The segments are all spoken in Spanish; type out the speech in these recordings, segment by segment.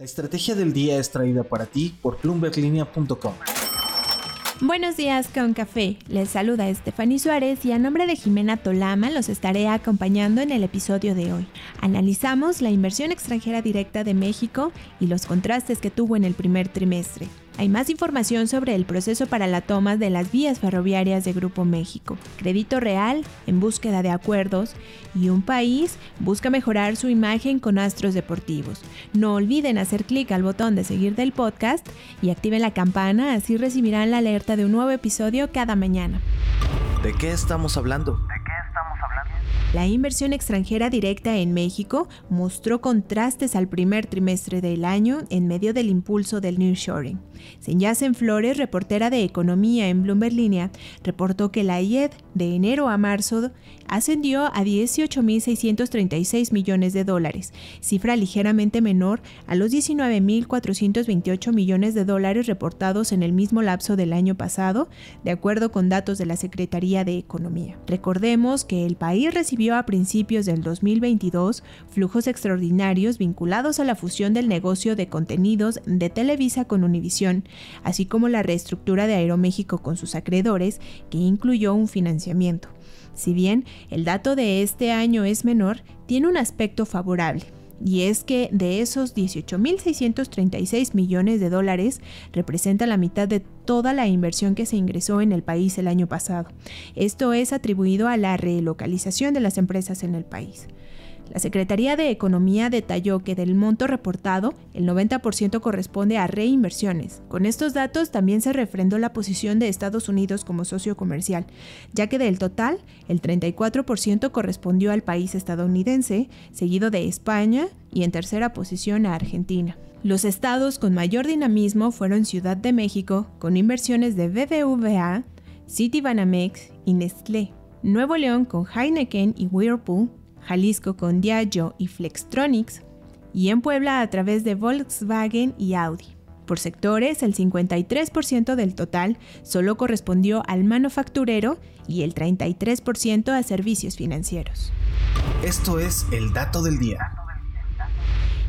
La estrategia del día es traída para ti por bloomberglinea.com. Buenos días con café. Les saluda Estefany Suárez y a nombre de Jimena Tolama los estaré acompañando en el episodio de hoy. Analizamos la inversión extranjera directa de México y los contrastes que tuvo en el primer trimestre. Hay más información sobre el proceso para la toma de las vías ferroviarias de Grupo México. Crédito Real en búsqueda de acuerdos y un país busca mejorar su imagen con astros deportivos. No olviden hacer clic al botón de seguir del podcast y activen la campana, así recibirán la alerta de un nuevo episodio cada mañana. ¿De qué estamos hablando? La inversión extranjera directa en México mostró contrastes al primer trimestre del año en medio del impulso del nearshoring. Senyacen Flores, reportera de Economía en Bloomberg Línea, reportó que la IED de enero a marzo ascendió a 18.636 millones de dólares, cifra ligeramente menor a los 19.428 millones de dólares reportados en el mismo lapso del año pasado, de acuerdo con datos de la Secretaría de Economía. Recordemos que el país recibió a principios del 2022 flujos extraordinarios vinculados a la fusión del negocio de contenidos de Televisa con Así como la reestructura de Aeroméxico con sus acreedores, que incluyó un financiamiento. Si bien el dato de este año es menor, tiene un aspecto favorable. Y es que de esos 18.636 millones de dólares representa la mitad de toda la inversión que se ingresó en el país el año pasado. Esto es atribuido a la relocalización de las empresas en el país. La Secretaría de Economía detalló que del monto reportado, el 90% corresponde a reinversiones. Con estos datos también se refrendó la posición de Estados Unidos como socio comercial, ya que del total, el 34% correspondió al país estadounidense, seguido de España y en tercera posición a Argentina. Los estados con mayor dinamismo fueron Ciudad de México, con inversiones de BBVA, Citibanamex y Nestlé. Nuevo León con Heineken y Whirlpool, Jalisco con Diageo y Flextronics, y en Puebla a través de Volkswagen y Audi. Por sectores, el 53% del total solo correspondió al manufacturero y el 33% a servicios financieros. Esto es el dato del día.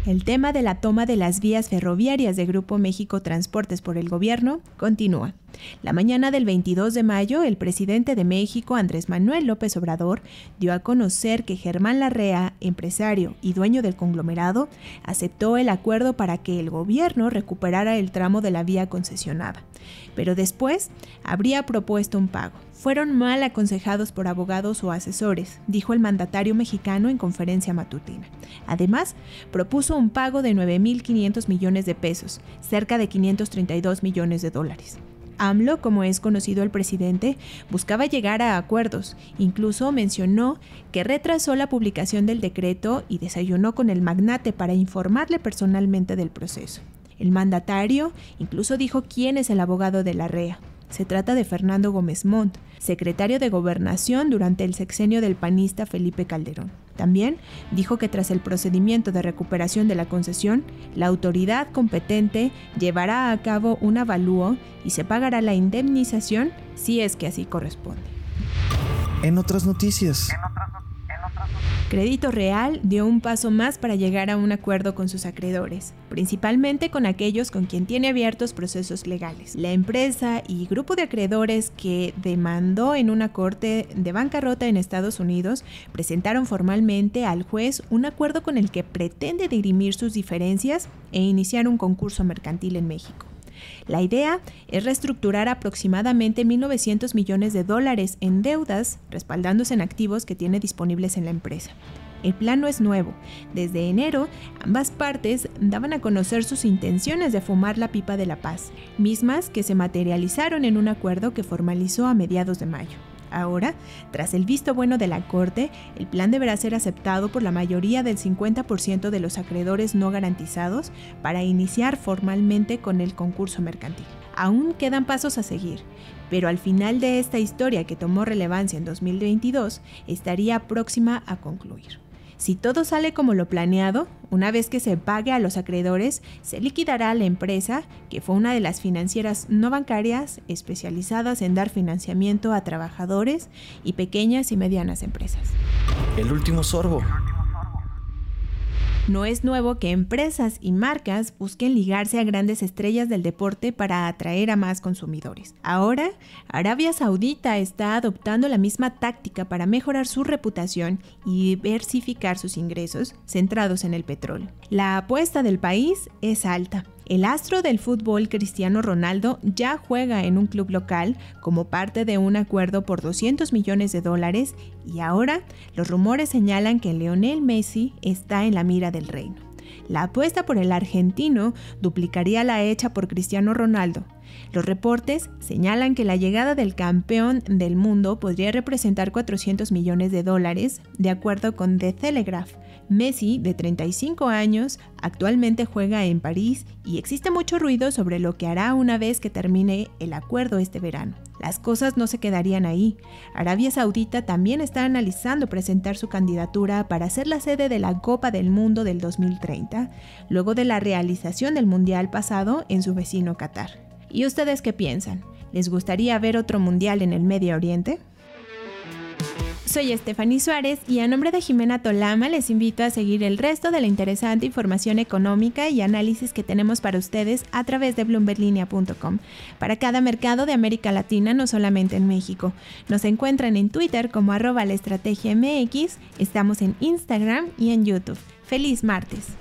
El tema de la toma de las vías ferroviarias de Grupo México Transportes por el gobierno continúa. La mañana del 22 de mayo, el presidente de México, Andrés Manuel López Obrador, dio a conocer que Germán Larrea, empresario y dueño del conglomerado, aceptó el acuerdo para que el gobierno recuperara el tramo de la vía concesionada. Pero después habría propuesto un pago. Fueron mal aconsejados por abogados o asesores, dijo el mandatario mexicano en conferencia matutina. Además, propuso un pago de 9.500 millones de pesos, cerca de 532 millones de dólares. AMLO, como es conocido el presidente, buscaba llegar a acuerdos. Incluso mencionó que retrasó la publicación del decreto y desayunó con el magnate para informarle personalmente del proceso. El mandatario incluso dijo quién es el abogado de la REA. Se trata de Fernando Gómez Montt, secretario de Gobernación durante el sexenio del panista Felipe Calderón. También dijo que tras el procedimiento de recuperación de la concesión, la autoridad competente llevará a cabo un avalúo y se pagará la indemnización si es que así corresponde. En otras noticias. Crédito Real dio un paso más para llegar a un acuerdo con sus acreedores, principalmente con aquellos con quien tiene abiertos procesos legales. La empresa y grupo de acreedores que demandó en una corte de bancarrota en Estados Unidos presentaron formalmente al juez un acuerdo con el que pretende dirimir sus diferencias e iniciar un concurso mercantil en México. La idea es reestructurar aproximadamente 1.900 millones de dólares en deudas, respaldándose en activos que tiene disponibles en la empresa. El plan no es nuevo. Desde enero, ambas partes daban a conocer sus intenciones de fumar la pipa de la paz, mismas que se materializaron en un acuerdo que formalizó a mediados de mayo. Ahora, tras el visto bueno de la Corte, el plan deberá ser aceptado por la mayoría del 50% de los acreedores no garantizados para iniciar formalmente con el concurso mercantil. Aún quedan pasos a seguir, pero al final de esta historia que tomó relevancia en 2022, estaría próxima a concluir. Si todo sale como lo planeado, una vez que se pague a los acreedores, se liquidará la empresa, que fue una de las financieras no bancarias especializadas en dar financiamiento a trabajadores y pequeñas y medianas empresas. El último sorbo. No es nuevo que empresas y marcas busquen ligarse a grandes estrellas del deporte para atraer a más consumidores. Ahora, Arabia Saudita está adoptando la misma táctica para mejorar su reputación y diversificar sus ingresos centrados en el petróleo. La apuesta del país es alta el astro del fútbol Cristiano Ronaldo ya juega en un club local como parte de un acuerdo por 200 millones de dólares y ahora los rumores señalan que Lionel Messi está en la mira del reino. La apuesta por el argentino duplicaría la hecha por Cristiano Ronaldo. Los reportes señalan que la llegada del campeón del mundo podría representar 400 millones de dólares, de acuerdo con The Telegraph, Messi, de 35 años, actualmente juega en París y existe mucho ruido sobre lo que hará una vez que termine el acuerdo este verano. Las cosas no se quedarían ahí. Arabia Saudita también está analizando presentar su candidatura para ser la sede de la Copa del Mundo del 2030, luego de la realización del Mundial pasado en su vecino Qatar. ¿Y ustedes qué piensan? ¿Les gustaría ver otro Mundial en el Medio Oriente? Soy Stephanie Suárez y a nombre de Jimena Tolama les invito a seguir el resto de la interesante información económica y análisis que tenemos para ustedes a través de bloomberlinia.com. Para cada mercado de América Latina, no solamente en México. Nos encuentran en Twitter como arroba la estrategia MX, estamos en Instagram y en YouTube. ¡Feliz martes!